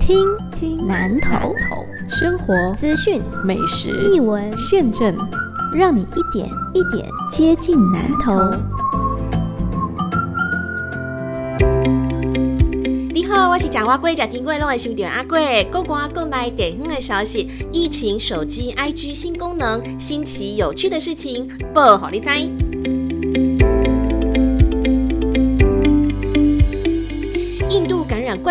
听听南头生活资讯美食译文，现政，让你一点一点接近南头。你好，我是蒋花贵，贾丁贵，拢会收到阿贵。国光国内电影的消息，疫情手机 IG 新功能，新奇有趣的事情，报好你知。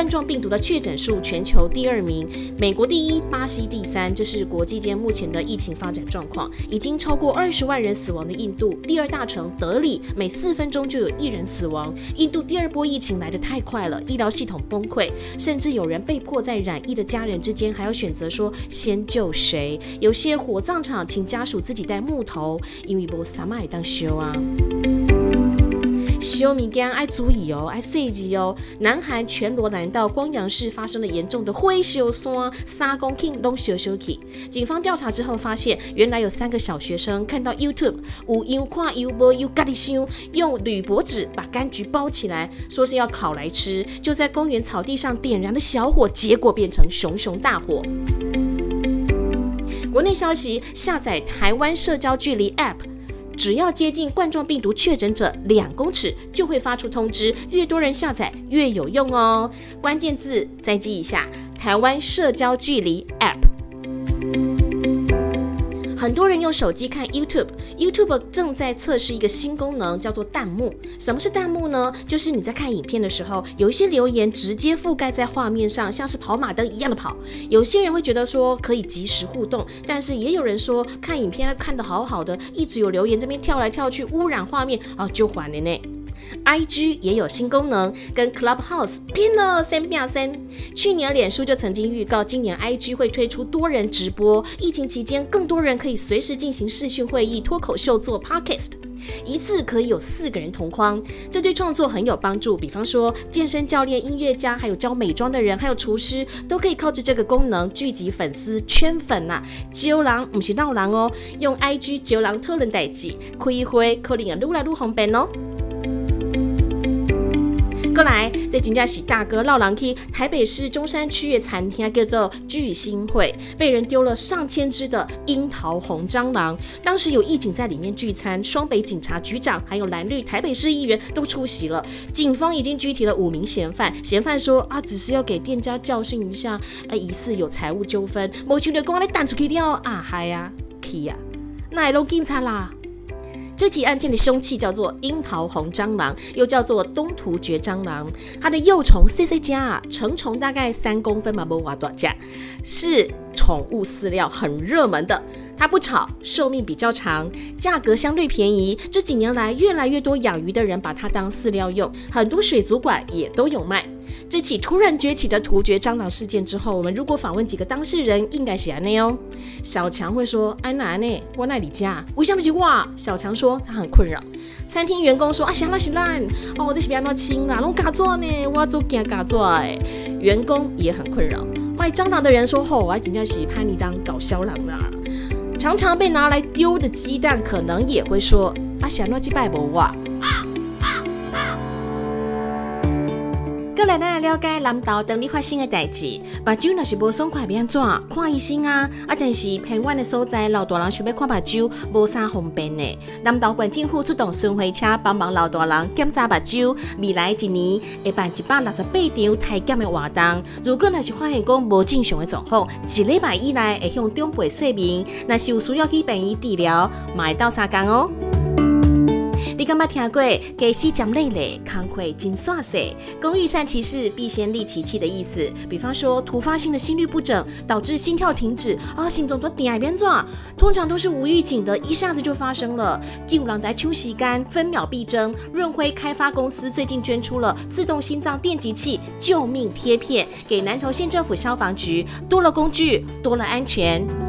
状病毒的确诊数全球第二名，美国第一，巴西第三。这是国际间目前的疫情发展状况。已经超过二十万人死亡的印度，第二大城德里每四分钟就有一人死亡。印度第二波疫情来得太快了，医疗系统崩溃，甚至有人被迫在染疫的家人之间还要选择说先救谁。有些火葬场请家属自己带木头，因为无啥买当修啊。修物件爱注意哦，爱细致哦。南韩全罗南道光阳市发生了严重的灰修山，三公顷拢修修起。警方调查之后发现，原来有三个小学生看到 YouTube 有样看有无有咖喱香，用铝箔纸把柑橘包起来，说是要烤来吃，就在公园草地上点燃了小火，结果变成熊熊大火。国内消息：下载台湾社交距离 App。只要接近冠状病毒确诊者两公尺，就会发出通知，越多人下载越有用哦。关键字再记一下：台湾社交距离 App。很多人用手机看 YouTube，YouTube 正在测试一个新功能，叫做弹幕。什么是弹幕呢？就是你在看影片的时候，有一些留言直接覆盖在画面上，像是跑马灯一样的跑。有些人会觉得说可以及时互动，但是也有人说看影片看得好好的，一直有留言这边跳来跳去，污染画面啊，就还了呢。IG 也有新功能，跟 Clubhouse 拼了三变三。去年脸书就曾经预告，今年 IG 会推出多人直播。疫情期间，更多人可以随时进行视讯会议、脱口秀、做 Podcast，一次可以有四个人同框，这对创作很有帮助。比方说，健身教练、音乐家，还有教美妆的人，还有厨师，都可以靠着这个功能聚集粉丝、圈粉呐。揪狼不是闹狼哦，用 IG 揪狼特伦代记，开会可能也撸来撸红本哦。过来，这金家喜大哥绕廊去台北市中山区的餐厅叫做聚星会，被人丢了上千只的樱桃红蟑螂。当时有义警在里面聚餐，双北警察局长还有蓝绿台北市议员都出席了。警方已经拘提了五名嫌犯，嫌犯说啊，只是要给店家教训一下，啊，疑似有财务纠纷。某群的公安来弹出去了啊，嗨呀，去呀，那拢警察啦。这起案件的凶器叫做樱桃红蟑螂，又叫做东突厥蟑螂。它的幼虫 C C 加，成虫大概三公分嘛，不瓦多加，是宠物饲料很热门的。它不吵，寿命比较长，价格相对便宜。这几年来，越来越多养鱼的人把它当饲料用，很多水族馆也都有卖。这起突然崛起的突厥蟑螂事件之后，我们如果访问几个当事人，应该是安内哦。小强会说：“安娜呢？我那里家为什么是我？”小强说他很困扰。餐厅员工说：“啊，行啦行啦，哦，这是别那轻啦，弄嘎做呢，我要做惊嘎做哎。”员工也很困扰。卖蟑螂的人说：“吼，我真正是拍你当搞笑郎啦。”常常被拿来丢的鸡蛋，可能也会说：“啊，想乱鸡拜不哇。”过来，咱来了解南投当地发生的代志。目睭若是无爽快，变怎？看医生啊！啊，但是偏远的所在，老大人想要看目睭，无啥方便的。南投县政府出动巡回车，帮忙老大人检查目睭。未来一年会办一百六十八场体检的活动。如果若是发现讲无正常的状况，一礼拜以内会向长辈说明。若是有需要去病院治疗，买到三工哦。你敢捌听过“给西讲累累，康亏金刷色，工欲善其事，必先利其器”的意思？比方说，突发性的心律不整，导致心跳停止啊，心脏都点变状，通常都是无预警的，一下子就发生了。有人在秋洗干，分秒必争。润辉开发公司最近捐出了自动心脏电极器救命贴片，给南投县政府消防局，多了工具，多了安全。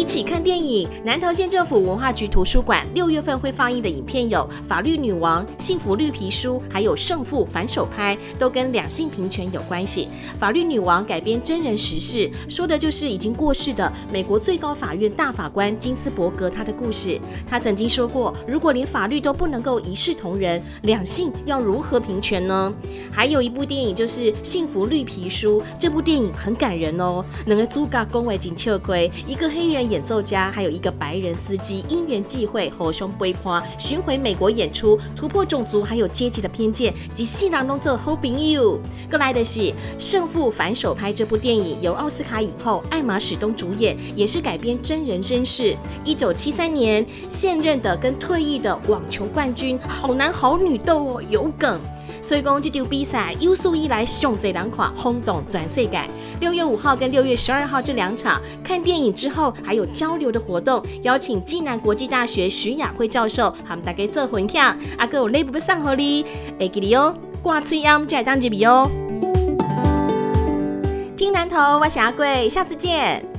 一起看电影。南投县政府文化局图书馆六月份会放映的影片有《法律女王》《幸福绿皮书》，还有《胜负反手拍》，都跟两性平权有关系。《法律女王》改编真人实事，说的就是已经过世的美国最高法院大法官金斯伯格他的故事。他曾经说过，如果连法律都不能够一视同仁，两性要如何平权呢？还有一部电影就是《幸福绿皮书》，这部电影很感人哦。两个主角恭维金秋葵，一个黑人演奏家，还有一个白人司机，因缘际会，互相背叛，巡回美国演出，突破种族还有阶级的偏见，及戏郎中做好朋友。过来的是《胜负反手拍》这部电影，由奥斯卡影后艾玛史东主演，也是改编真人真事。一九七三年，现任的跟退役的网球冠军，好男好女斗哦，有梗。所以讲这场比赛有史以来上这两款轰动全世界。六月五号跟六月十二号这两场看电影之后还有交流的活动，邀请暨南国际大学徐雅慧教授，他们大家做分享，啊，哥有内部上合你，会记你哦，挂吹音再当一笔哦。听南头，我是阿贵，下次见。